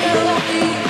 Don't